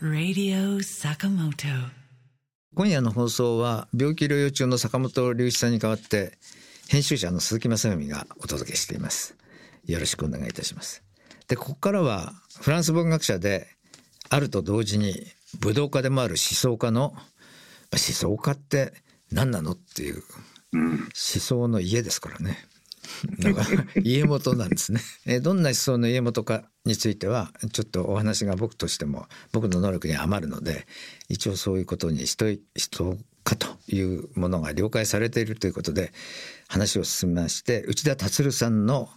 Radio Sakamoto. 今夜の放送は病気療養中の坂本龍一さんに代わって編集者の鈴木正文がお届けしています。よろしくお願いいたします。でここからはフランス文学者であると同時に武道家でもある思想家のまあ思想家って何なのっていう思想の家ですからね家元なんですね。えどんな思想の家元かについてはちょっとお話が僕としても僕の能力に余るので一応そういうことに人人かというものが了解されているということで話を進めまして内田達さんの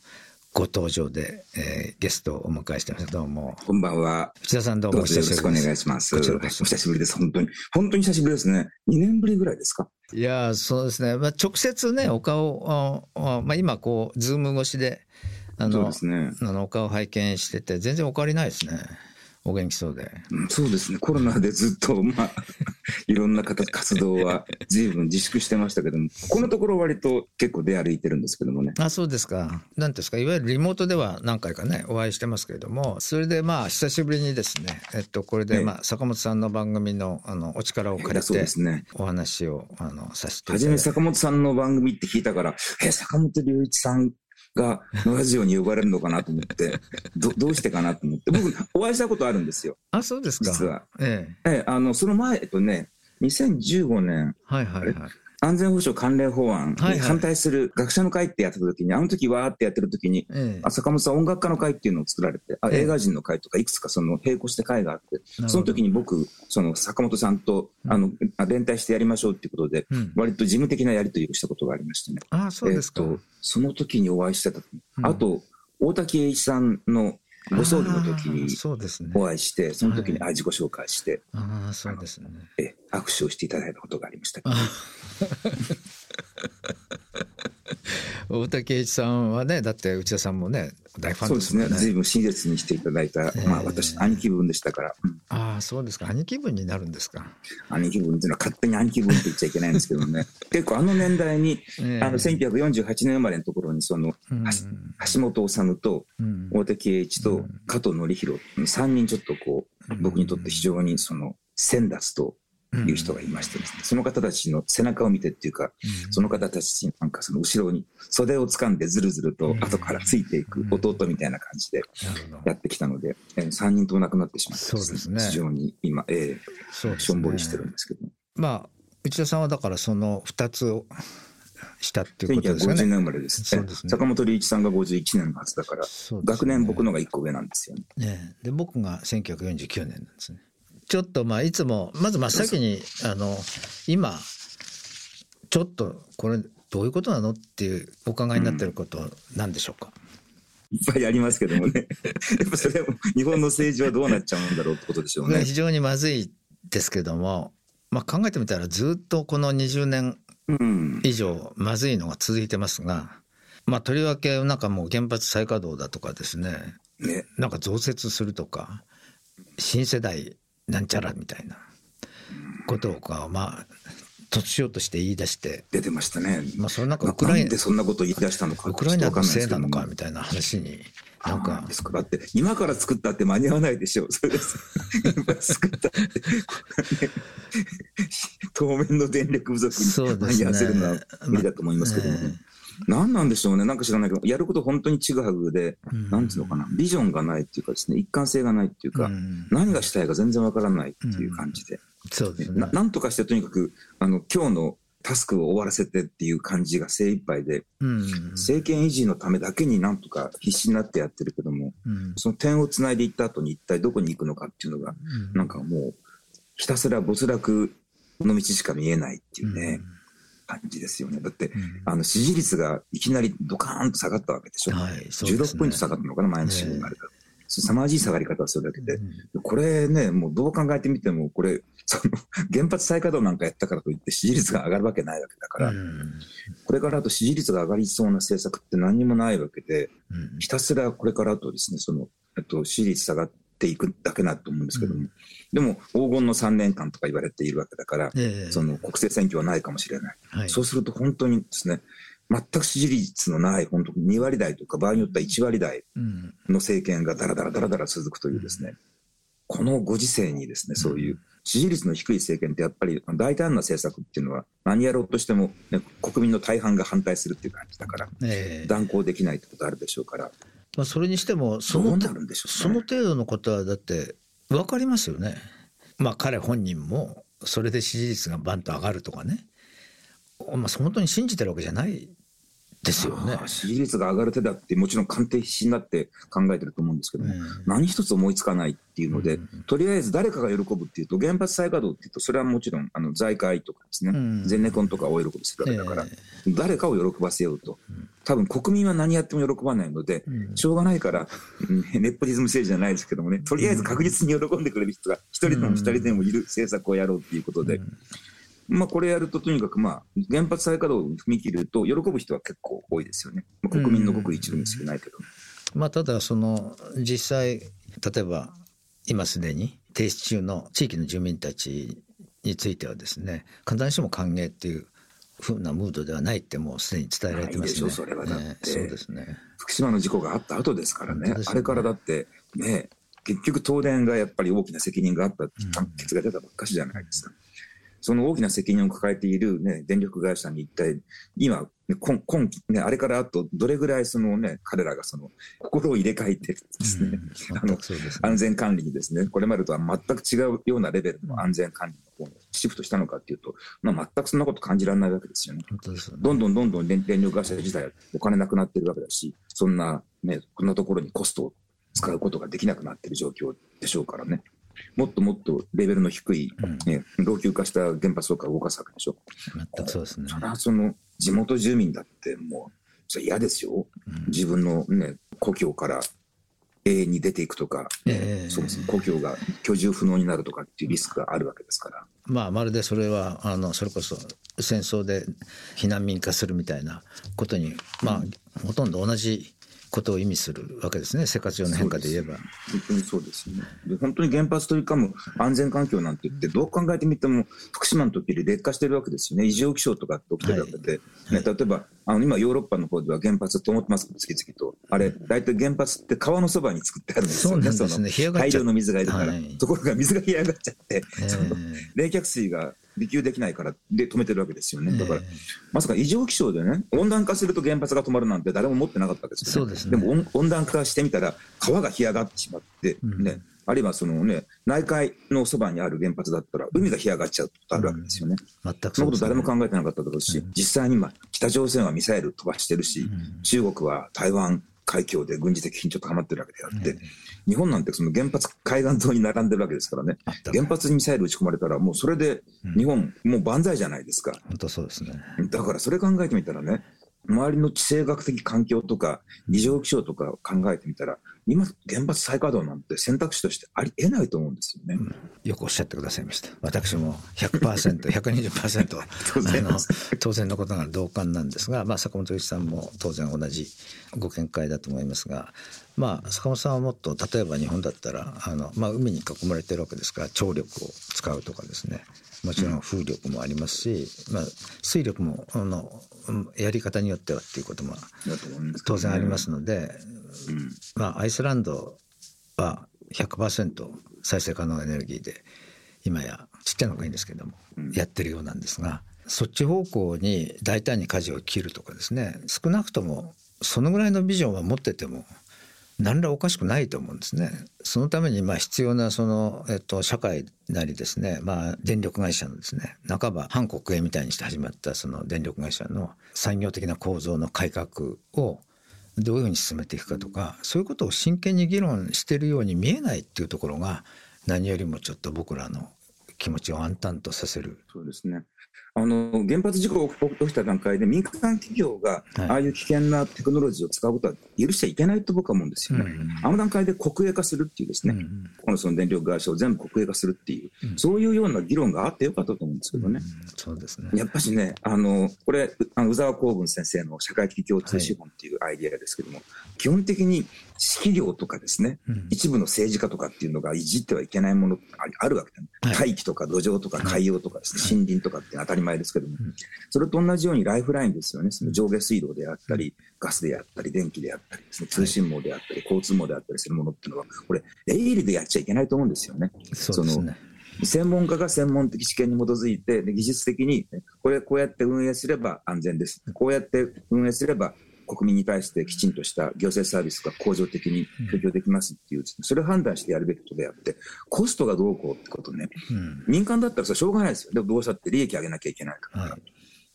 ご登場で、えーゲストをお迎えしてますどうもこんばんは。内田さんどうどもよろしくお願いします。こちらこそお久しぶりです。本当に。本当に久しぶりですね。2年ぶりぐらいですか？いやーそうですね、まあ、直接ねお顔ああまあ、今こうズーム越しであのね。あのお顔拝見してて全然お変わりないですねお元気そうでうんそうですね。コロナでずっと、まあ、いろんな方活動は随分自粛してましたけども、このところ割と結構出歩いてるんですけどもね。あそうですか何ですかいわゆるリモートでは何回かねお会いしてますけれどもそれでまあ久しぶりにですねえっとこれでええまあ坂本さんの番組のあのお力を借りてですね。お話をあのさせていはじめただいて坂本さんの番組って聞いたから、え、坂本龍一さんがのラジオに呼ばれるのかなと思って、ど どうしてかなと思って、僕、お会いしたことあるんですよ、あそうですか。実は。ええ。ええ、あの、その前、えっとね、2015年、はいはいはい安全保障関連法案はいはい。に反対する学者の会ってやってた時に、あの時わーってやってる時に、ええ。あ坂本さん音楽家の会っていうのを作られて、あええ。映画人の会とかいくつかその並行して会があって、ど。その時に僕、その坂本さんと、あの、あ連帯してやりましょうっていうことで、うん。割と事務的なやり取りをしたことがありましてね。あそうですか、えっと、その時にお会いしてた時、うん。あと、大滝栄一さんのご葬儀の時にそうですね。お会いして、その時にはあ自己紹介して、ああそうですね。え握手をしていただいたことがありました。あ 大竹栄一さんはねだって内田さんもね大ファンそうですすね。でもんね。随分親切にしていただいた、ええ。まあ私、兄貴分でしたから、うん。ああそうですか。兄貴分になるんですか、兄貴分っていうのは勝手に兄貴分って言っちゃいけないんですけどね。結構あの年代に、ええ。あの1948年生まれのところに、その、うん。は橋本治とうん。大竹栄一と加藤紀弘、3人ちょっとこう、僕にとって非常にその、先達という人がいましてですね、その方たちの背中を見てっていうか、その方たちになんかその後ろに袖を掴んでずるずると後からついていく弟みたいな感じでやってきたので、えー、3人とも亡くなってしまってそうですね。非常に今、えー、しょんぼりしてるんですけど、まあ内田さんはだからその2つをしたっていうことですか1950年ね生まれですそうですね。坂本龍一さんが51年のはずだから、ね。学年僕のが1個上なんですよね。ねで僕が1949年なんですねちょっとまあいつもまず真っ先にあの今ちょっとこれどういうことなのっていうお伺いになってることなんでしょうか、いっぱいありますけどもね。やっぱそれは日本の政治はどうなっちゃうんだろうってことでしょうね非。常にまずいですけども、まあ、考えてみたらずっとこの20年うん。以上まずいのが続いてますが、まあ、とりわけなんかもう原発再稼働だとかですねね。なんか増設するとか新世代なんちゃらみたいなことをかまあ突しようとして言い出して、出てましたね。まあ、その中まあウクライナでそんなことを言い出したのかウクライナのせいなのかみたいな話になんかですだって今から作ったって間に合わないでしょう。それです。今作ったって、当面の電力不足に間に合わせるのは無理だと思いますけどもね。何なんでしょうね。なんか知らないけど、やること本当にちぐはぐで、うん。なんていうのかな。ビジョンがないっていうかですね、一貫性がないっていうか、うん。何がしたいか全然わからないっていう感じで。そうですね。ななんとかしてとにかく、あの、今日のタスクを終わらせてっていう感じが精一杯で、うん。政権維持のためだけになんとか必死になってやってるけども、うん。その点をつないでいった後に一体どこに行くのかっていうのが、うん。なんかもう、ひたすら没落の道しか見えないっていうね、感じですよね。だって、うん。あの、支持率がいきなりドカーンと下がったわけでしょ。はいね。16ポイント下がったのかな、毎日新聞があれだ。凄まじい下がり方をするだけで、うんこれね、もうどう考えてみても、これ、その、原発再稼働なんかやったからといって支持率が上がるわけないわけだから、うん。これからあと支持率が上がりそうな政策って何にもないわけで、うん。ひたすらこれからあとですね、その、えっと、支持率下がっていくだけだと思うんですけども、うんでも黄金の3年間とか言われているわけだから、ええ。その国政選挙はないかもしれない。はい。そうすると本当にですね、全く支持率のない、本当2割台とか、場合によっては1割台の政権がだらだらだらだら続くというですね、うん、このご時世にですね、そういう支持率の低い政権ってやっぱり大胆な政策っていうのは何やろうとしても、ね、国民の大半が反対するっていう感じだから、えー、断行できないってことあるでしょうから。まあ、それにしてもその、ね、その程度のことはだって分かりますよね。まあ彼本人もそれで支持率がバンと上がるとかね、まあ、本当に信じてるわけじゃないですよね。支持率が上がる手だってもちろん官邸必死になって考えてると思うんですけども、うん、何一つ思いつかないっていうので、うん、とりあえず誰かが喜ぶっていうと原発再稼働っていうとそれはもちろんあの財界とかですね、うん、ゼネコンとかを喜びするわけだから、えー、誰かを喜ばせようと、多分国民は何やっても喜ばないので、しょうがないから、ネポティズム政治じゃないですけどもねとりあえず確実に喜んでくれる人が一人でも二人でもいる政策をやろうっていうことで。まあ、これやると、とにかく、まあ、原発再稼働に踏み切ると、喜ぶ人は結構多いですよね。まあ、国民のごく一部に過ぎないけど。まあ、ただ、その、実際、例えば、今すでに停止中の地域の住民たちについてはですね、必ずしも歓迎っていうふうなムードではないってもうすでに伝えられてますね。それはだって、ね、そうですね。福島の事故があった後ですからね。ねあれからだって、ね、結局東電がやっぱり大きな責任があったって判決が出たばっかしじゃないですか。うんその大きな責任を抱えている、ね、電力会社に一体、今、ね、今今ね、あれからあとどれぐらいその、ね、彼らがその心を入れ替えてですね、うん、あの、ね、安全管理にですね、これまでとは全く違うようなレベルの安全管理の方にシフトしたのかっていうと、まあ、全くそんなこと感じられないわけですよね。ねどんどんどんどん電力会社自体お金なくなってるわけだし、そんな、ね、こんなところにコストを使うことができなくなってる状況でしょうからね。もっともっとレベルの低い、ね、うん、老朽化した原発とか動かすわけでしょ。全くそうですね。それはその地元住民だってもう、それ嫌ですよ。うん、自分のね、故郷から永遠に出ていくとか、えー、そうですね、故郷が居住不能になるとかっていうリスクがあるわけですから。まあ、まるでそれは、あの、それこそ戦争で避難民化するみたいなことに、まあ、ほとんど同じことを意味するわけですね、生活上の変化で言えば。本当にそうですね。で。本当に原発取り組む安全環境なんて言って、どう考えてみても、福島の時より劣化してるわけですよね、異常気象とかって起きてるわけで、はい。ね、例えばあの今、ヨーロッパの方では原発と思ってます次々と、あれ、大体原発って川のそばに作ってあるんですよね、その大量の水がいるから、はい、ところが水が干上がっちゃって、その冷却水が利給できないからで止めてるわけですよね。だから、まさか異常気象でね、温暖化すると原発が止まるなんて誰も思ってなかったですよね。でね。でも温暖化してみたら、川が干上がってしまって、ね、うん、あるいはそのね、内海のそばにある原発だったら、海が干上がっちゃうことあるわけですよね。うん、全くそ、ね、のこと誰も考えてなかっただろうし、うん、実際に今、北朝鮮はミサイル飛ばしてるし、中国は台湾海峡で軍事的緊張高まってるわけであって、日本なんてその原発海岸沿いに並んでるわけですからね、原発にミサイル撃ち込まれたら、もうそれで日本、もう万歳じゃないですか。本当そうですね。だからそれ考えてみたらね、周りの地政学的環境とか、異常気象とか考えてみたら、今、原発再稼働なんて選択肢としてありえないと思うんですよね。うん、よくおっしゃってくださいました。私も100%、120% 当然の当然のことが同感なんですが、まあ、坂本龍一さんも当然同じご見解だと思いますが、まあ、坂本さんはもっと例えば日本だったらあの、まあ、海に囲まれてるわけですから張力を使うとかですねもちろん風力もありますし、まあ、水力もあのやり方によってはっていうことも当然ありますので、まあ、アイスランドは100%再生可能エネルギーで今やちっちゃな国ですけども、やってるようなんですがそっち方向に大胆に舵を切るとかですね少なくともそのぐらいのビジョンは持ってても何らおかしくないと思うんですね。そのためにまあ必要なその、えっと、社会なりですね、まあ、電力会社のですね半ば反国営みたいにして始まったその電力会社の産業的な構造の改革をどういうふうに進めていくかとかそういうことを真剣に議論してるように見えないっていうところが何よりもちょっと僕らの気持ちを暗淡とさせる。そうですねあの原発事故が起きた段階で民間企業がああいう危険なテクノロジーを使うことは許しちゃいけないと僕は思うんですよね。あの段階で国営化するっていうですね、このその電力会社を全部国営化するっていう、そういうような議論があってよかったと思うんですけどね。そうですね。やっぱしね、あのこれ、あの宇沢公文先生の社会的共通資本っていうアイディアですけども、基本的に企業とかですね、うん、一部の政治家とかっていうのがいじってはいけないものあるわけだ、ね、はい、大気とか土壌とか海洋とかですね、森林とかって当たり前ですけども、それと同じようにライフラインですよね、その上下水道であったり、ガスであったり、電気であったりですね、通信網であったり、交通網であったりするものっていうのは、これ、営利でやっちゃいけないと思うんですよね。そうですね。専門家が専門的知見に基づいて、技術的に、これ、こうやって運営すれば安全です。こうやって運営すれば国民に対してきちんとした行政サービスが恒常的に提供できますっていう、それを判断してやるべきことであって、コストがどうこうってことね、うん、民間だったらそれしょうがないですよ。でもどうしたって利益上げなきゃいけないから。はい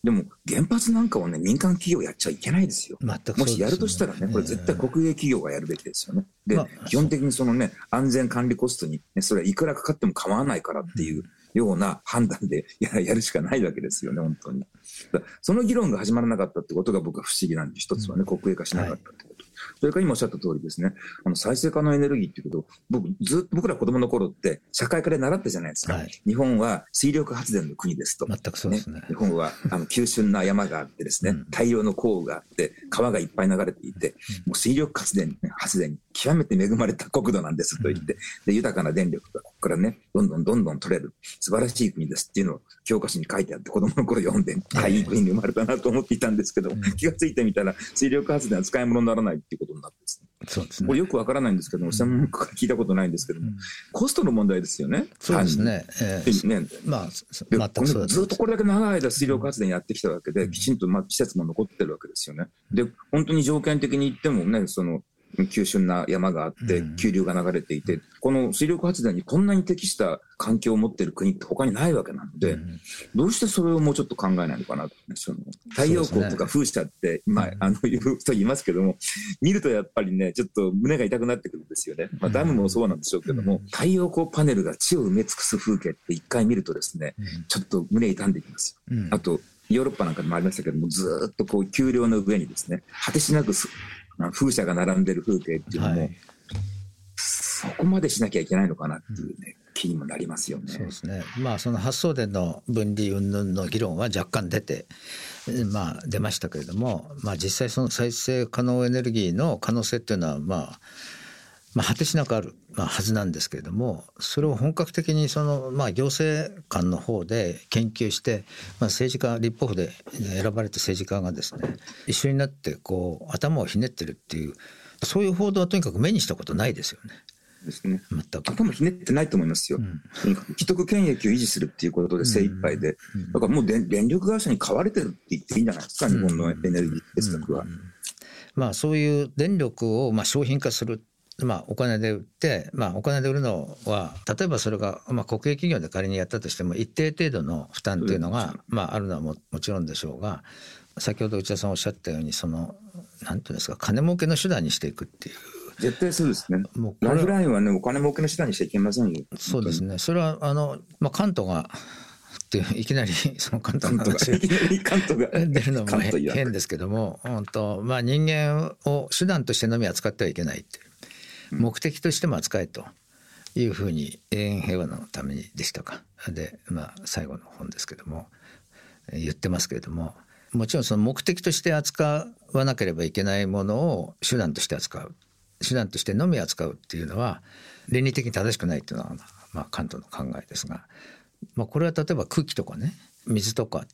でも原発なんかをね、民間企業やっちゃいけないですよ。全く、ね、もしやるとしたらね、これ絶対国営企業がやるべきですよね。で、まあ、基本的にそのね、安全管理コストに、ね、それはいくらかかっても構わないからっていうような判断でややるしかないわけですよね、本当に。その議論が始まらなかったってことが僕は不思議なんで、一つはね、国営化しなかったってこと。それから今おっしゃった通りですね、あの再生可能エネルギーっていうことを、僕、ずっと僕ら子供の頃って社会科で習ったじゃないですか。はい、日本は水力発電の国ですと。全くそうですね。ね日本はあの急峻な山があってですね、うん、大量の降雨があって、川がいっぱい流れていて、もう水力発電、発電に極めて恵まれた国土なんですと言って、で、豊かな電力がからね、どんどんどんどん取れる。素晴らしい国ですっていうのを教科書に書いてあって子供の頃読んで、あ、いい国に生まれたなと思っていたんですけど、気がついてみたら水力発電は使い物にならないっていうことになってですね。そうですね。これよくわからないんですけども、専門家から聞いたことないんですけども、コストの問題ですよね。そうですね。えー、ね。まあ、全くそうずっとこれだけ長い間水力発電やってきたわけで、きちんとまあ施設も残ってるわけですよね。で、本当に条件的に言ってもね、その、急峻な山があって、急流が流れていて、うん、この水力発電にこんなに適した環境を持っている国って他にないわけなので、うん、どうしてそれをもうちょっと考えないのかなその太陽光とか風車って、まあ、あの、言う人いますけども、見るとやっぱりね、ちょっと胸が痛くなってくるんですよね。まあ、ダムもそうなんでしょうけども、太陽光パネルが地を埋め尽くす風景って一回見るとですね、ちょっと胸痛んできますよ。あと、ヨーロッパなんかでもありましたけども、ずっとこう、丘陵の上にですね、果てしなく風車が並んでる風景っていうのも、はい、そこまでしなきゃいけないのかなっていうね、うん、気にもなりますよね。そうですね。まあその発送電の分離云々の議論は若干出て、まあ出ましたけれども、まあ実際その再生可能エネルギーの可能性っていうのはまあまあ、果てしなくある、まあ、はずなんですけれどもそれを本格的にその、まあ、行政官の方で研究して、まあ、政治家立法府で選ばれた政治家がですね一緒になってこう頭をひねってるっていうそういう報道はとにかく目にしたことないですよね。ですね。全く。頭ひねってないと思いますよ。うん、とにかく既得権益を維持するっていうことで精一杯で。うん、だからもう電力会社に買われてるって言っていいんじゃないですか、日本のエネルギー哲学は。まあそういう電力をまあ商品化するまあ、お金で売って、まあ、お金で売るのは例えばそれが、まあ、国営企業で仮にやったとしても一定程度の負担というのが、まあ、あるのはももちろんでしょうが先ほど内田さんおっしゃったようにそのなんていうんですか金儲けの手段にしていくっていう。絶対そうですね。もうライフラインはね、お金儲けの手段にしちゃいけませんよ。そうですね。それは、あの、まあ、関東が、っていきなり その関東の話が 出るのも変ですけども、本当まあ人間を手段としてのみ扱ってはいけないっていう。目的としても扱えと。いうふうに永遠平和のためにでしたか。で、まあ、最後の本ですけども言ってますけれどももちろんその目的として扱わなければいけないものを手段として扱う。手段としてのみ扱うっていうのは倫理的に正しくないっていうのは、まあ、関東の考えですが、まあ、これは例えば空気とかね水とかっ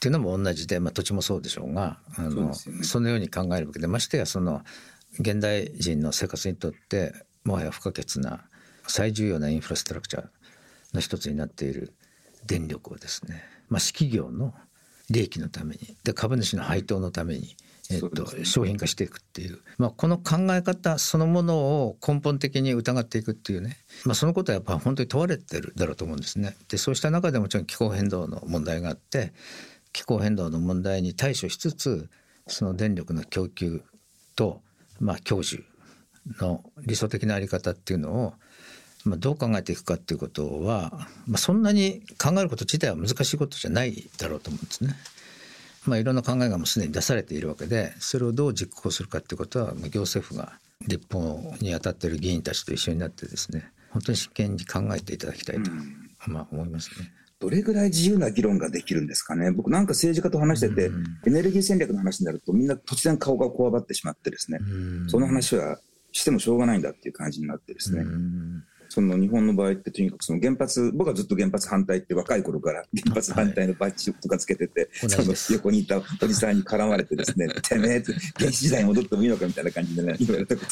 ていうのも同じで、まあ、土地もそうでしょうがあのそ、ね,、のように考えるわけでましてやその現代人の生活にとってもはや不可欠な最重要なインフラストラクチャーの一つになっている電力をですね、まあ、私企業の利益のためにで株主の配当のために、えっと、商品化していくっていう、まあ、この考え方そのものを根本的に疑っていくっていうね、まあ、そのことはやっぱ本当に問われてるだろうと思うんですね。でそうした中でもちろん気候変動の問題があって気候変動の問題に対処しつつその電力の供給とまあ、教授の理想的な在り方っていうのを、まあ、どう考えていくかっていうことは、まあ、そんなに考えること自体は難しいことじゃないだろうと思うんですね。まあ、いろんな考えがもうすでに出されているわけでそれをどう実行するかっていうことは行政府が立法に当たっている議員たちと一緒になってですね本当に真剣に考えていただきたいと、まあ、思いますね。どれぐらい自由な議論ができるんですかね？僕なんか政治家と話してて、エネルギー戦略の話になるとみんな突然顔がこわばってしまってですね、その話はしてもしょうがないんだっていう感じになってですね。その日本の場合ってとにかくその原発、僕はずっと原発反対って若い頃から原発反対のバッジとかつけてて、はい、その横にいたおじさんに絡まれてですね、てめえ、原始時代に戻ってもいいのかみたいな感じでね、言われたこと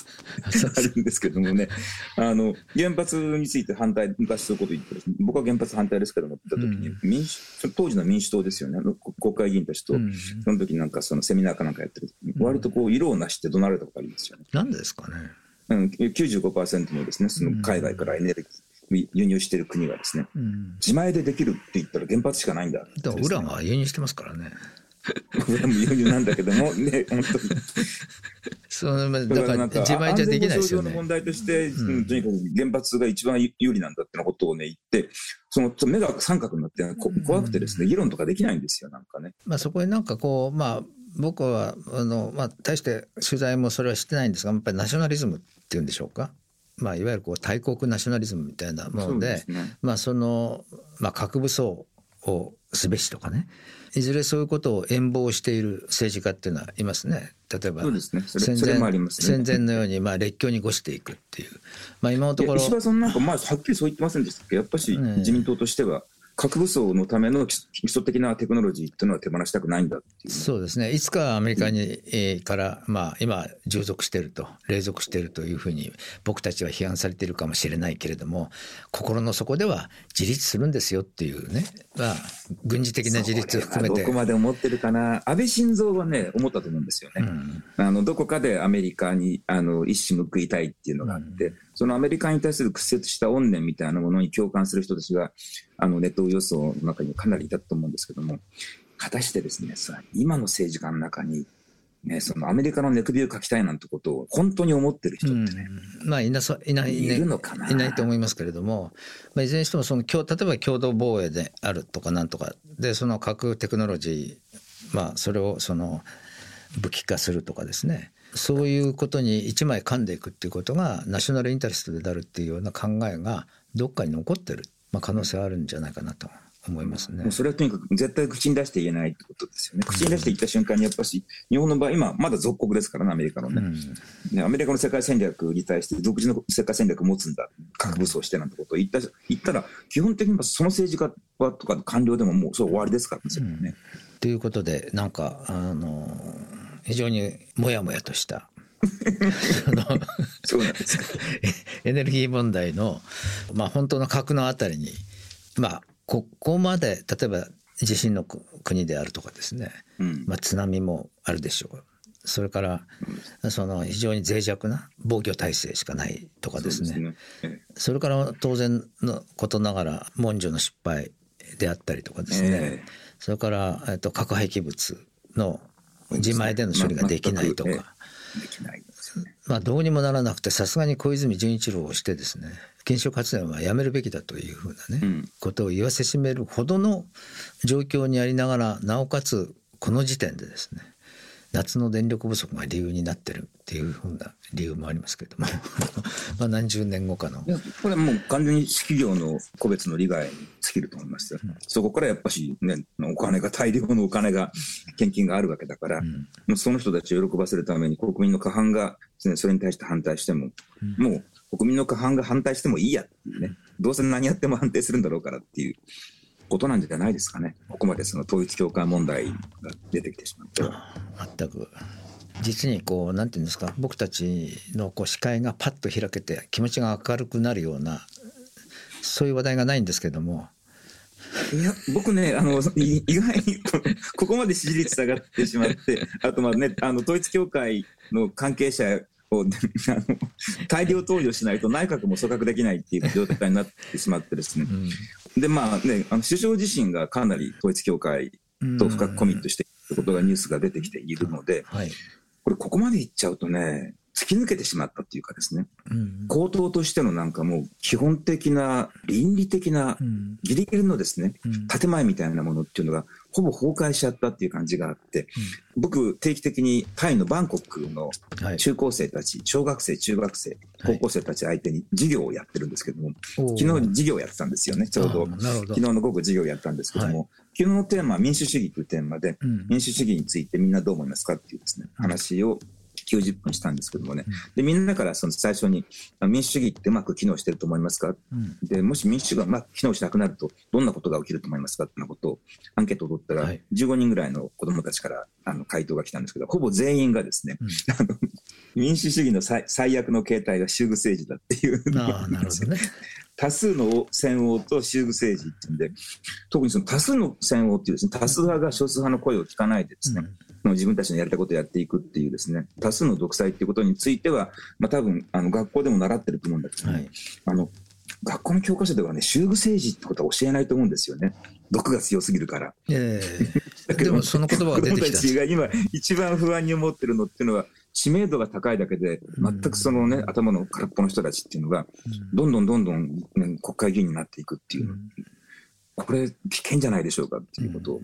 あるんですけどもね、あの、原発について反対、昔そういうこと言ってね、僕は原発反対ですけども、って言った時に、民主、当時の民主党ですよね、国会議員たちと、その時なんかそのセミナーかなんかやってる割とこう、色をなして怒鳴られたことありますよね。なんでですかね。うん、95%のですね、その海外からエネルギー、輸入している国がですね、うん、自前でできるって言ったら原発しかないんだ、ね。だから、ウランは輸入してますからね。ウランも輸入なんだけども、ね、本当に。そのだから自前じゃできないですよね。の問題として、うん、とにかく原発が一番有利なんだってのことをね、言って、その目が三角になって怖くてですね、議論とかできないんですよ、なんかね。まあそこになんかこう、まあ、僕はあの、まあ、大して取材もそれはしてないんですがやっぱりナショナリズムっていうんでしょうか、まあ、いわゆるこう大国ナショナリズムみたいなもので、ね、まあその、まあ、核武装をすべしとかねいずれそういうことを遠望している政治家っていうのはいますね。例えば、ね、戦前、ね、戦前のようにまあ列強に越していくっていう。まあ今のところ。石破さんなんかまあはっきりそう言ってませんでしたっけやっぱし自民党としては。核武装のための基礎的なテクノロジーっていうのは手放したくないんだっていう、そうですね、いつかアメリカに、えー、から、まあ、今、従属していると、隷属しているというふうに、僕たちは批判されているかもしれないけれども、心の底では自立するんですよ。っていうね、まあ、軍事的な自立を含めて。どこまで思ってるかな、安倍晋三はね、思ったと思うんですよね。うん、あのどこかでアメリカにあの一矢報いたいっていうのがあって、うん、そのアメリカに対する屈折した怨念みたいなものに共感する人たちが、あのネット予想の中にかなりいたと思うんですけども、果たしてですね、今の政治家の中に、ね、そのアメリカの寝首をかきたいなんてことを本当に思ってる人ってね、うん、まあいなそいない、ね、いるのかな？いないと思いますけれども、まあ、いずれにしてもその例えば共同防衛であるとかなんとかでその核テクノロジー、まあ、それをその武器化するとかですね。そういうことに一枚噛んでいくっていうことがナショナルインタレストであるっていうような考えがどっかに残ってるまあ、可能性はあるんじゃないかなと思いますね。それはとにかく絶対口に出して言えないってことですよね。口に出して言った瞬間にやっぱし、日本の場合、今まだ属国ですからね、アメリカのね。うん、ねアメリカの世界戦略に対して独自の世界戦略を持つんだ、核武装してなんてことを言った言ったら、基本的にその政治家はとか官僚でももうそれ終わりですからね。と、うん、いうことで、なんか、あの、非常にもやもやとしたそうなんですか。エネルギー問題の、まあ、本当の核のあたりに、まあ、ここまで例えば地震の国であるとかですね、うん、まあ、津波もあるでしょう。それから、その非常に脆弱な防御体制しかないとかですね、ね。ええ、それから当然のことながら文書の失敗であったりとかですね、え、それから、えっと、核廃棄物の自前での処理ができないとか、できないですよね。まあどうにもならなくてさすがに小泉純一郎をしてですね原子力発電はやめるべきだというふうなね、うん、ことを言わせしめるほどの状況にありながらなおかつこの時点でですね夏の電力不足が理由になってるっていうふうな理由もありますけれども。まあ何十年後かの。これはもう完全に企業の個別の利害に尽きると思いますよ、うん、そこからやっぱしねお金が大量のお金が献金があるわけだから、うん、その人たちを喜ばせるために国民の過半が、ね、それに対して反対しても、うん、もう国民の過半が反対してもいいやっていうね。どうせ何やっても安定するんだろうからっていうことなんじゃないですかね、ここまでその統一教会問題が出てきてしまって。全く。実にこうなんていうんですか僕たちのこう視界がパッと開けて気持ちが明るくなるようなそういう話題がないんですけども。いや僕ねあの意外にここまで支持率下がってしまってあとまあねあの統一教会の関係者を大量投与しないと内閣も組閣できないっていう状態になってしまってですね、うん、でまあねあの首相自身がかなり統一教会と深くコミットしていることがニュースが出てきているので、はい、これここまでいっちゃうとね突き抜けてしまったっていうかですね、うん、口頭としてのなんかもう基本的な倫理的なギリギリのですね、うん、建前みたいなものっていうのがほぼ崩壊しちゃったっていう感じがあって、うん、僕定期的にタイのバンコクの中高生たち、はい、小学生中学生高校生たち相手に授業をやってるんですけども、はい、昨日授業やってたんですよねちょうど。昨日の午後授業やったんですけども、はい、昨日のテーマは民主主義というテーマで、民主主義についてみんなどう思いますかっていうですね話を90分したんですけどもね、でみんなからその最初に民主主義ってうまく機能してると思いますか、うん、でもし民主主義がうまく機能しなくなるとどんなことが起きると思いますかってなことをアンケートを取ったら、15人ぐらいの子どもたちからあの回答が来たんですけどほぼ全員がですね、うん、あの民主主義の最最悪の形態が宗具政治だっていうあなるほどね。多数の戦王と宗具政治っていうんで、特にその多数の戦王っていうですね、多数派が少数派の声を聞かないでですね、うん、自分たちのやりたいことをやっていくっていうですね、多数の独裁っていうことについては、まあ多分、あの、学校でも習ってると思うんだけど、ね、はい、あの、学校の教科書ではね、宗具政治ってことは教えないと思うんですよね。毒が強すぎるから。ええ。ー、でもその言葉が出てきた。子供たちが今一番不安に思ってるのっていうのは、知名度が高いだけで、全くそのね、頭の空っぽの人たちっていうのが、どんどんどんどん、ね、国会議員になっていくっていう、これ危険じゃないでしょうかっていうことを、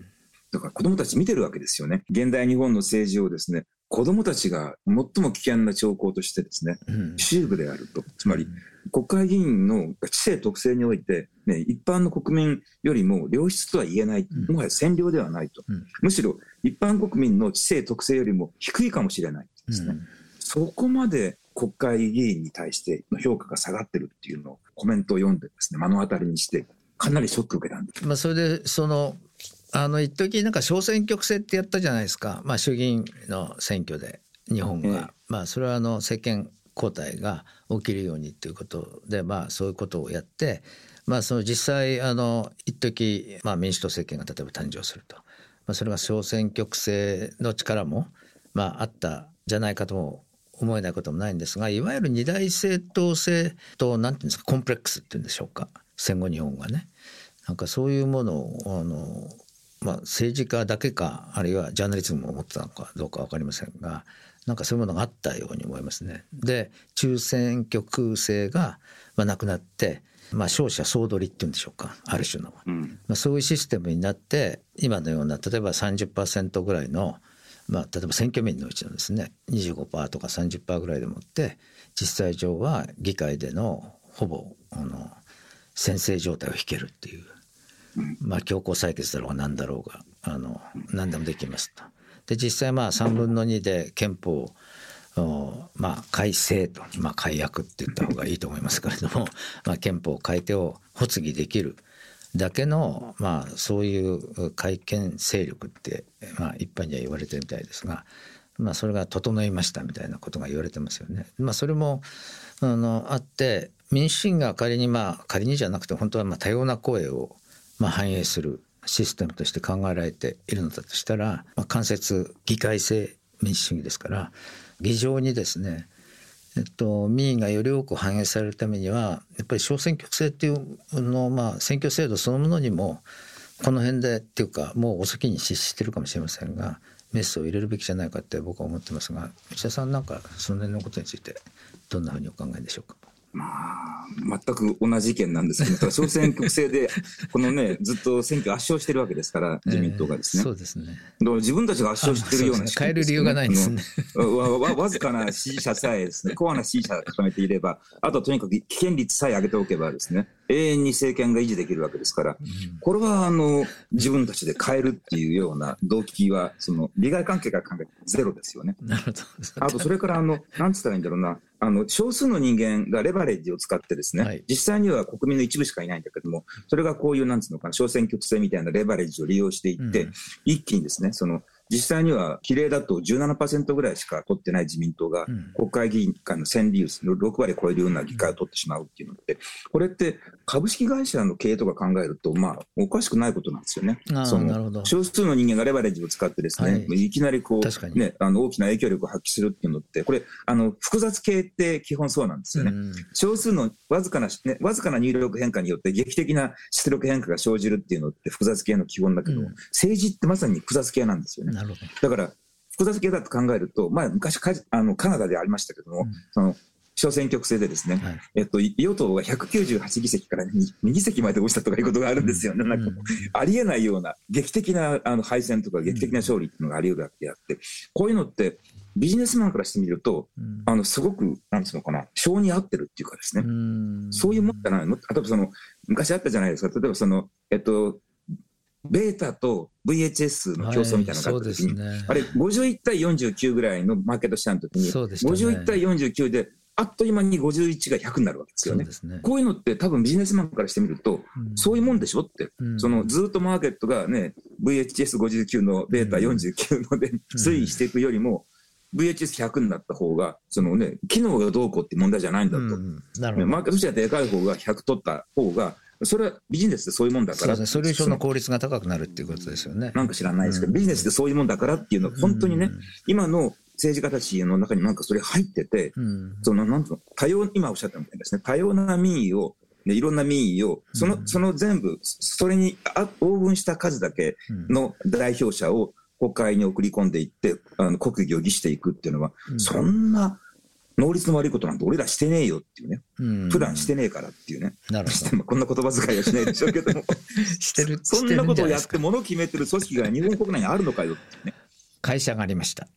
だから子供たち見てるわけですよね。現代日本の政治をですね、子供たちが最も危険な兆候としてですね、主部であると。つまり、国会議員の知性特性において、ね、一般の国民よりも良質とは言えない。もはや占領ではないと。むしろ、一般国民の知性特性よりも低いかもしれない。ですね、うん、そこまで国会議員に対しての評価が下がってるっていうのをコメントを読んでですね目の当たりにしてかなりショック受けたんです。まあ、それでそのあの一時なんか小選挙区制ってやったじゃないですか、まあ、衆議院の選挙で日本が、ええ、まあそれはあの政権交代が起きるようにということでまあそういうことをやってまあその実際あの一時まあ民主党政権が例えば誕生すると、まあ、それが小選挙区制の力もまああったじゃないかとも思えないこともないんですがいわゆる二大政党制と何ていうんですかコンプレックスっていうんでしょうか。戦後日本がね。なんかそういうものをあの、まあ、政治家だけかあるいはジャーナリズムを持ってたのかどうか分かりませんがなんかそういうものがあったように思いますね。で中選挙区制が、まあ、なくなって、まあ、勝者総取りっていうんでしょうかある種の、うん、まあ、そういうシステムになって今のような例えば30%ぐらいのまあ、例えば選挙民のうちのですね25%とか30%ぐらいでもって実際上は議会でのほぼあの先制状態を引けるっていう、まあ、強行採決だろうが何だろうがあの何でもできますと。で実際まあ3分の2で憲法をまあ、改正と、まあ、改悪って言った方がいいと思いますけれども、まあ、憲法を変えてを発議できるだけの、まあ、そういう改憲勢力って、まあ、一般には言われてるみたいですが、まあ、それが整いましたみたいなことが言われてますよね。まあ、それもあのあって民主主義が仮にまあ仮にじゃなくて本当はまあ多様な声をまあ反映するシステムとして考えられているのだとしたら、まあ、間接議会制民主主義ですから議場にですねえっと、民意がより多く反映されるためにはやっぱり小選挙区制っていうの、まあ、選挙制度そのものにもこの辺でっていうかもうお先に失してるかもしれませんがメスを入れるべきじゃないかって僕は思ってますが内田さんなんかその辺のことについてどんなふうにお考えでしょうか？まあ、全く同じ意見なんですけど、小選挙区制で、このね、ずっと選挙圧勝してるわけですから、自民党がですね。そうですね。自分たちが圧勝してるような、ね、変える理由がないんですね。わわわずかな支持者さえですね、コアな支持者が固めていれば、あとはとにかく危険率さえ上げておけばですね、永遠に政権が維持できるわけですから、これはあの自分たちで変えるっていうような動機は、その利害関係から考えてゼロですよね。なるほど。あと、それからあの、なんつったらいいんだろうな、あの少数の人間がレバレッジを使ってですね、はい、実際には国民の一部しかいないんだけども、それがこういう、なんつうのかな、小選挙区制みたいなレバレッジを利用していって、うん、一気にですね、その実際には比例だと17%ぐらいしか取ってない自民党が、国会議員間の占利率の6割超えるような議会を取ってしまうっていうのって、これって株式会社の経営とか考えると、まあ、おかしくないことなんですよね。その少数の人間がレバレッジを使ってですね、はい、いきなりこう、ね、あの大きな影響力を発揮するっていうのって、これ、あの、複雑系って基本そうなんですよね。少数のわずかな、ね、わずかな入力変化によって劇的な出力変化が生じるっていうのって複雑系の基本だけど、政治ってまさに複雑系なんですよね。なるほど。だから、複雑系だと考えると、まあ、昔かあのカナダでありましたけども、うん、その小選挙区制でですね、はい、えっと、与党が198議席から 2, 2議席まで落ちたとかいうことがあるんですよ。ね。うん、なんかありえないような劇的なあの敗戦とか劇的な勝利っていうのがあり得るわけであって、こういうのってビジネスマンからしてみると、うん、あの、すごく、なんつうのかな、性に合ってるっていうかですね、うん、そういうもんじゃないの？例えばその、昔あったじゃないですか、例えばその、えっと、ベータと VHS の競争みたいなのがあった時に、はいね、あれ51対49ぐらいのマーケットシェアの時に、ね、51対49であっという間に51が100になるわけですよね。ね。こういうのって多分ビジネスマンからしてみると、うん、そういうもんでしょって、うん、そのずっとマーケットがね、VHS59 のベータ49ので推移していくよりも、VHS100 になった方が、そのね、機能がどうこうって問題じゃないんだと。うん、なるほど。マーケットとしてはでかい方が100取った方が、それはビジネスでそういうもんだから。ね、ソリューションの効率が高くなるっていうことですよね。なんか知らないですけど、ビジネスでそういうもんだからっていうのは、本当にね、今の政治家たちの中になんかそれ入ってて、そのなんと多様、今おっしゃったみたいですね、多様な民意を、ね、いろんな民意を、その、その全部、それに応分した数だけの代表者を国会に送り込んでいって、あの国技を儀していくっていうのは、そんな能率の悪いことなんて俺らしてねえよっていうね、うん、普段してねえからっていうね、なるほど こんな言葉遣いはしないでしょうけども、してる そんなことをやって、ものを決めてる組織が日本国内にあるのかよっていうね。会社がありました。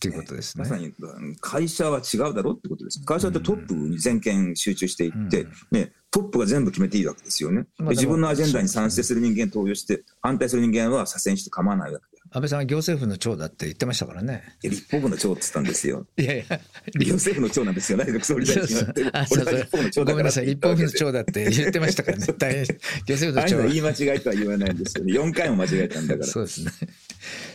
ということですね、まさに会社は違うだろうってことです。会社ってトップに全権集中していって、うん、ね、トップが全部決めていいわけですよね。自分のアジェンダに賛成する人間投与して、反対する人間は左遷して構わないわけ安倍さんは行政府の長だって言ってましたからね。立法府の長って言ったんですよ。いやいや、行政府の長なんですよ、内閣総理大臣は。ごめんなさい、立法府の長だって言ってましたからね。大変、行政府の長。言い間違いとは言わないんですよね。4回も間違えたんだから。そうですね。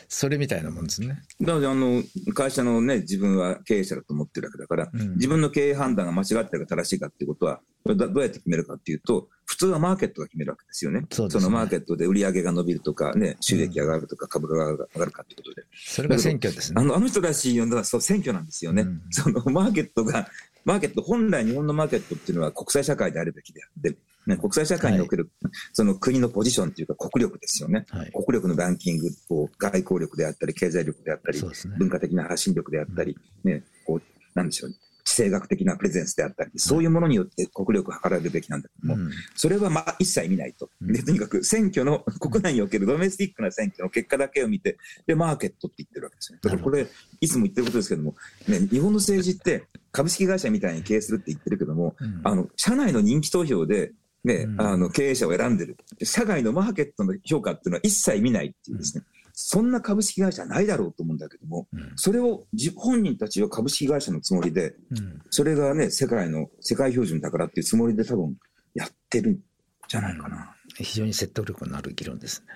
それみたいなもんですね。なので、あの、会社のね、自分は経営者だと思ってるわけだから、うん、自分の経営判断が間違ってるか正しいかっていうことは、どうやって決めるかっていうと、普通はマーケットが決めるわけですよね。そ、ね、のマーケットで売り上げが伸びるとか、ね、収益上がるとか、株価が上がるかってことで。それが選挙ですね。あのあの人たち呼んだらそう選挙なんですよね。うん、そのマーケットが、マーケット、本来日本のマーケットっていうのは国際社会であるべきであって、ね、国際社会における、はい、その国のポジションというか国力ですよね。はい、国力のランキング、こう外交力であったり、経済力であったり、ね、文化的な発信力であったり、ね、こう、なんでしょう、地政学的なプレゼンスであったり、そういうものによって国力を図られるべきなんだけども、うん、それはまあ一切見ないと。で、とにかく選挙の、国内におけるドメスティックな選挙の結果だけを見て、で、マーケットって言ってるわけですね。だからこれ、いつも言ってることですけども、ね、日本の政治って株式会社みたいに経営するって言ってるけども、うん、あの、社内の人気投票で、ね、うん、あの、経営者を選んでる。社外のマーケットの評価っていうのは一切見ないっていうですね。そんな株式会社ないだろうと思うんだけども、うん、それを本人たちは株式会社のつもりで、うん、それがね、世界の、世界標準だからっていうつもりで多分やってるんじゃないかな。うん、非常に説得力のある議論ですね。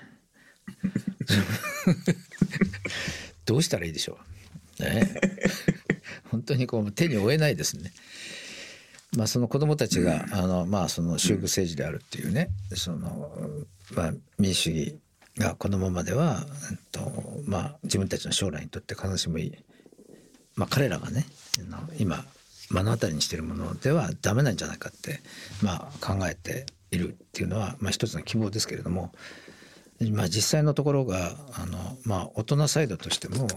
どうしたらいいでしょう？ね、本当にこう手に負えないですね。まあ、その子どもたちが、あのまあ、その宗教政治であるっていうね、そのまあ、民主主義がこのままでは、えっとまあ、自分たちの将来にとって必ずしもいい、まあ、彼らがね今目の当たりにしているものではダメなんじゃないかって、まあ、考えているっていうのは、まあ、一つの希望ですけれども、まあ、実際のところがあの、まあ、大人サイドとしても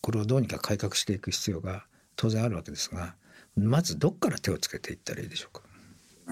これをどうにか改革していく必要が当然あるわけですがまずどっから手をつけていったらいいでしょうか？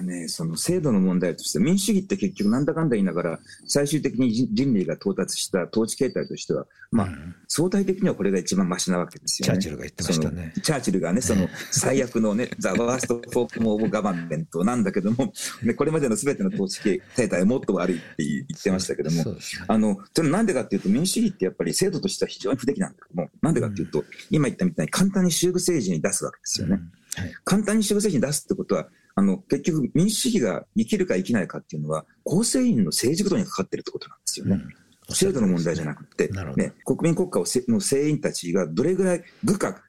ね、その制度の問題として民主主義って結局なんだかんだ言いながら最終的に人類が到達した統治形態としては、まあ、うん、相対的にはこれが一番マシなわけですよね。チャーチルが言ってましたね。チャーチルがね、その最悪のね、ザ・ワースト・フォーク・モーブ・ガバメントなんだけども、ね、これまでのすべての統治形態はもっと悪いって言ってましたけども、ね、あの、それなんでかっていうと民主主義ってやっぱり制度としては非常に不出来なんだけども、なんでかっていうと、うん、今言ったみたいに簡単に修具政治に出すわけですよね。うんはい、簡単に修具政治に出すってことは、あの、結局民主主義が生きるか生きないかっていうのは、構成員の政治ことにかかってるってことなんですよね。うん、制度の問題じゃなくて、ね、国民国家をせの政員たちがどれぐらい部下、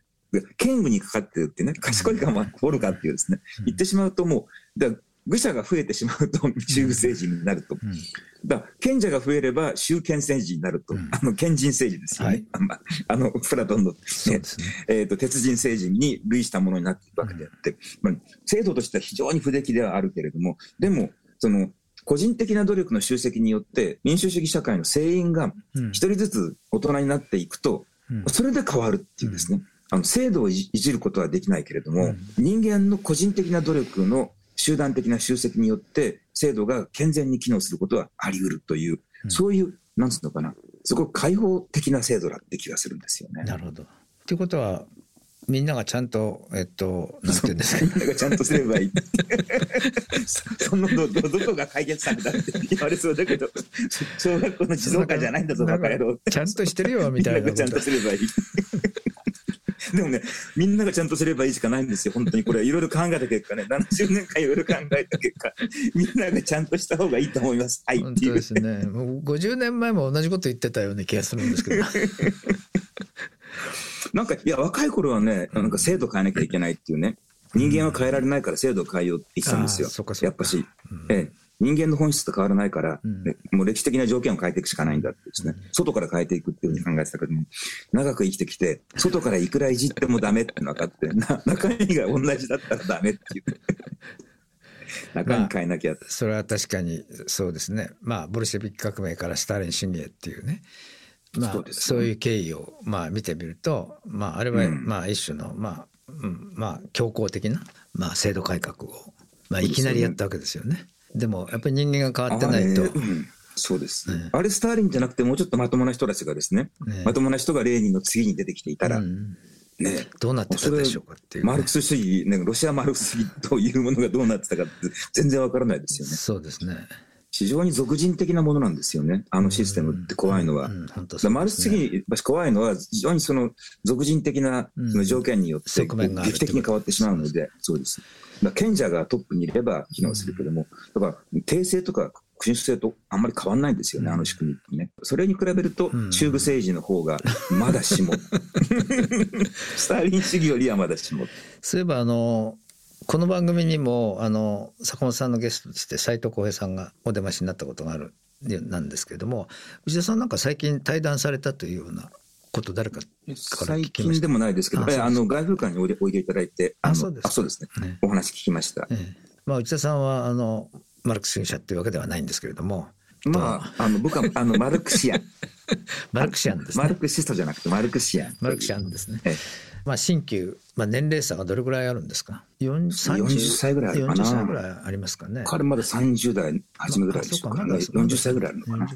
権務にかかってるってね、賢いかもおるかっていうですね、言ってしまうともう、愚者が増えてしまうと中政治になると。うん。だ賢者が増えれば集権政治になると、うん、あの賢人政治ですよね。はい、あのプラトンの、ねね。えーと、鉄人政治に類したものになっていくわけであって、うん、まあ、制度としては非常に不出来ではあるけれども、でも、その個人的な努力の集積によって民主主義社会の成員が一人ずつ大人になっていくと、うん、それで変わるっていうですね、あの制度をいじることはできないけれども、人間の個人的な努力の集団的な集積によって制度が健全に機能することはあり得るという、うん、そういう、なんつうのかな、すごく開放的な制度だって気がするんですよね。なるほど。ということは、みんながちゃんと、えっと、なんて言うんですか？みんながちゃんとすればいい。そのど、ど、どこが解決策だって言われそうだけど、小学校の児童館じゃないんだぞ、バカ野郎。ちゃんとしてるよ、みたいなみんながちゃんとすればいい。でもね、みんながちゃんとすればいいしかないんですよ、本当に。これ、いろいろ考えた結果ね、70年間いろいろ考えた結果、みんながちゃんとした方がいいと思います。はい、本当ですね。もう50年前も同じこと言ってたような気がするんですけど。なんか、いや、若い頃はね、なんか制度変えなきゃいけないっていうね、人間は変えられないから制度を変えようって言ってたんですよ。やっぱし、ええ、人間の本質と変わらないから、うん、もう歴史的な条件を変えていくしかないんだってですね、外から変えていくっていうふうに考えてたけども、長く生きてきて、外からいくらいじってもダメって分かって、な 中身が同じだったらダメっていう。中身変えなきゃ、まあ、それは確かにそうですね。まあ、ボルシェビック革命からスターリン主義へっていうね。まあ、そう,、そういう経緯を、まあ、見てみると、まあ、あれは、まあ、一種の、まあ、うん、まあ、強硬的な、まあ、制度改革を、まあ、いきなりやったわけですよね。でもやっぱり人間が変わってないと。うん、そうです、ね、あれスターリンじゃなくてもうちょっとまともな人たちがですね、ねまともな人がレーニンの次に出てきていたら、うん、ね、どうなってたでしょうかっていう、ね、マルクス主義、ね、ロシアマルクス主義というものがどうなってたかって全然わからないですよね。そうですね。非常に俗人的なものなんですよね、あのシステムって怖いのは。マルクス主義、怖いのは、非常にその俗人的な条件によって劇的に変わってしまうので、そうです。賢者がトップにいれば機能するけども、だから、帝政とか君主制とあんまり変わんないんですよね、あの仕組みってね。それに比べると、中部政治の方がまだしも。スターリン主義よりはまだしも。そういえば、あの、この番組にも、あの、坂本さんのゲストとして斎藤浩平さんがお出ましになったことがあるなんですけれども、内田さんなんか最近対談されたというようなこと誰か最近でもないですけど、ああの外風館においでおいでいただいて、あそうですそうですね、ね、お話聞きました。ええ、まあ内田さんはあのマルクス主義者っていうわけではないんですけれども、まああの僕はあのマルクシアン、マルクシアンですね。マルクシストじゃなくてマルクシアン。マルクシアンですね。ええ、まあ新旧まあ年齢差がどれぐらいあるんですか？40, 40歳ぐらいあるかな。40歳ぐらいありますかね。彼まだ30代初めぐらいですかね。40歳ぐらいあるのかな。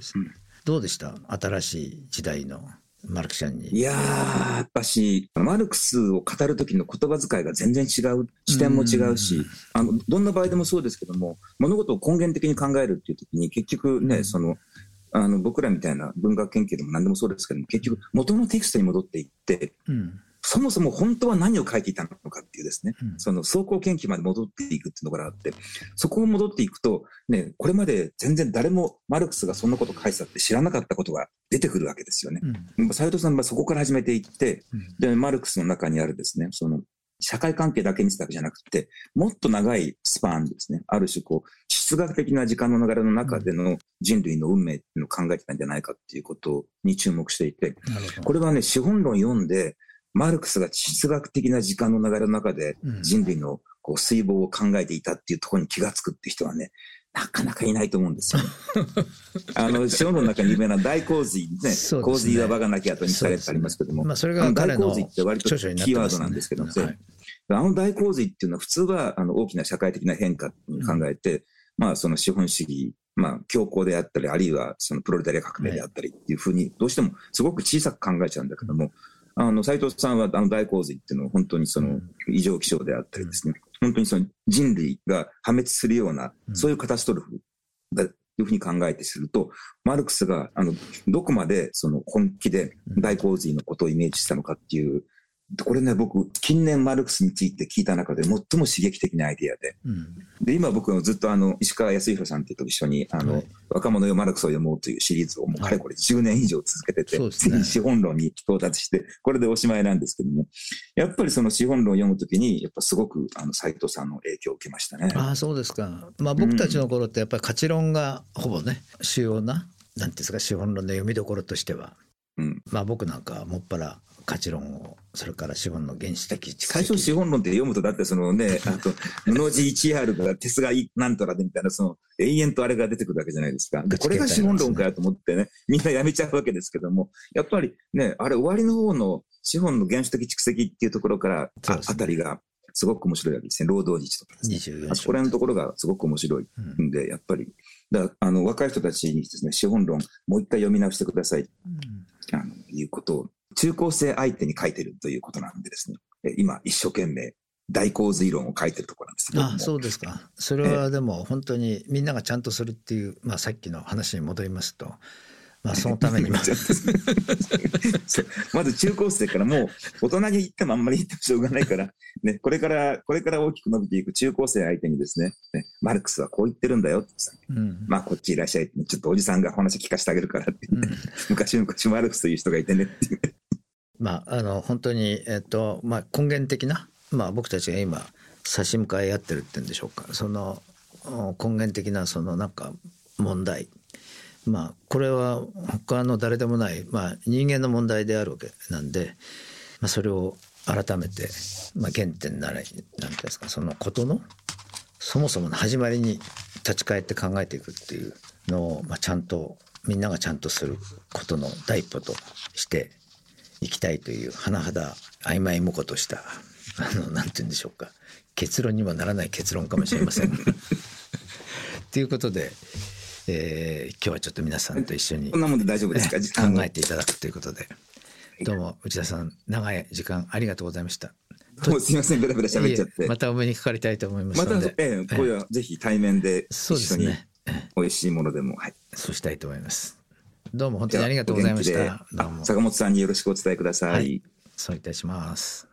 どうでした？新しい時代のマルクシャンに。いやー、やっぱし、マルクスを語る時の言葉遣いが全然違う、視点も違うし、あの、どんな場合でもそうですけども、物事を根源的に考えるっていう時に、結局ね、その、あの、僕らみたいな文学研究でも何でもそうですけども、結局、元のテキストに戻っていって、うんそもそも本当は何を書いていたのかっていうですね、うん。その走行研究まで戻っていくっていうのがあって、そこを戻っていくと、ね、これまで全然誰もマルクスがそんなこと書いてたって知らなかったことが出てくるわけですよね。うん。斉藤さんはそこから始めていって、うん。で、マルクスの中にあるですね、その、社会関係だけにしたわけじゃなくて、もっと長いスパンですね、ある種こう、地質学的な時間の流れの中での人類の運命っていうのを考えてたんじゃないかっていうことに注目していて。これはね、資本論読んで、マルクスが地質学的な時間の流れの中でうん。人類のこう水防を考えていたっていうところに気がつくっていう人はね、なかなかいないと思うんですよね。あの、資本論の中に有名な大洪水ね、ね。洪水は我がなき後にされてありますけども、まあそれが彼の洪水って割とキーワードなんですけども、はい。あの大洪水っていうのは普通はあの大きな社会的な変化に考えて、まあその資本主義、まあ強行であったり、あるいはそのプロレタリア革命であったりっていうふうに、どうしてもすごく小さく考えちゃうんだけども、あの、斉藤さんはあの大洪水っていうのは本当にその異常気象であったりですね、本当にその人類が破滅するような、うん。そういうカタストロフだというふうに考えてすると、マルクスが、あの、どこまでその本気で大洪水のことをイメージしたのかっていう、これね、僕、近年マルクスについて聞いた中で最も刺激的なアイディアで、うん。で、今僕はずっとあの、石川康弘さんと一緒に、あの、はい若者よマルクスを読もうというシリーズをもうかれこれ10年以上続けてて、そうですね。ついに資本論に到達して、これでおしまいなんですけども、やっぱりその資本論を読むときに、やっぱすごく、あの、斎藤さんの影響を受けましたね。ああそうですか。まあ僕たちの頃ってやっぱり価値論がほぼね主要ななんていうんですか資本論の読みどころとしては、うん。まあ僕なんかはもっぱら価値論をそれから資本の原始的最初資本論って読むと、だってそのね、あと、布地 1R が鉄がいなんとかでみたいな、その、永遠とあれが出てくるわけじゃないですか。で、これが資本論かよと思ってね、みんなやめちゃうわけですけども、やっぱりね、あれ終わりの方の資本の原始的蓄積っていうところから、あねあたりが、すごく面白いわけですね。労働日とかですね。24あそこら辺のところがすごく面白いうんんで、やっぱり、だからあの、若い人たちにですね、資本論、もう一回読み直してください。うんあの、いうことを、中高生相手に書いてるということなんでですね。え今一生懸命大洪水論を書いてるところなんですけどもあそうですか。それはでも本当にみんながちゃんとするっていう、まあ、さっきの話に戻りますと、まあ、そのために まず中高生からもう大人に言ってもあんまり言ってもしょうがないから、ね、これから、これから大きく伸びていく中高生相手にですね、ねマルクスはこう言ってるんだよってさうんまあこっちいらっしゃいちょっとおじさんが話聞かせてあげるからって言って、昔昔マルクスという人がいてねっていう。まあ、あの本当に、えっとまあ、根源的な、まあ、僕たちが今差し向かい合ってるっていうんでしょうか。その根源的なそのなんか問題。まあこれは他の誰でもない、まあ、人間の問題であるわけなんで、まあ、それを改めて、まあ、原点ならなんていうんですか。そのことのそもそもの始まりに立ち返って考えていくっていうのを、まあ、ちゃんとみんながちゃんとすることの第一歩としていきたいという甚だ曖昧もことしたあのなんて言うんでしょうか結論にもならない結論かもしれません。ということで、えー今日はちょっと皆さんと一緒にこんなもんで大丈夫ですか？考えていただくということでどうも内田さん長い時間ありがとうございました。もうすみません、ベラベラ喋っちゃって。またお目にかかりたいと思いますまたので、、ええ、今夜はぜひ対面でそう一緒にですね。美味しいものでも、はい。そうしたいと思います。どうも本当にありがとうございました。坂本さんによろしくお伝えください。はいそういたします。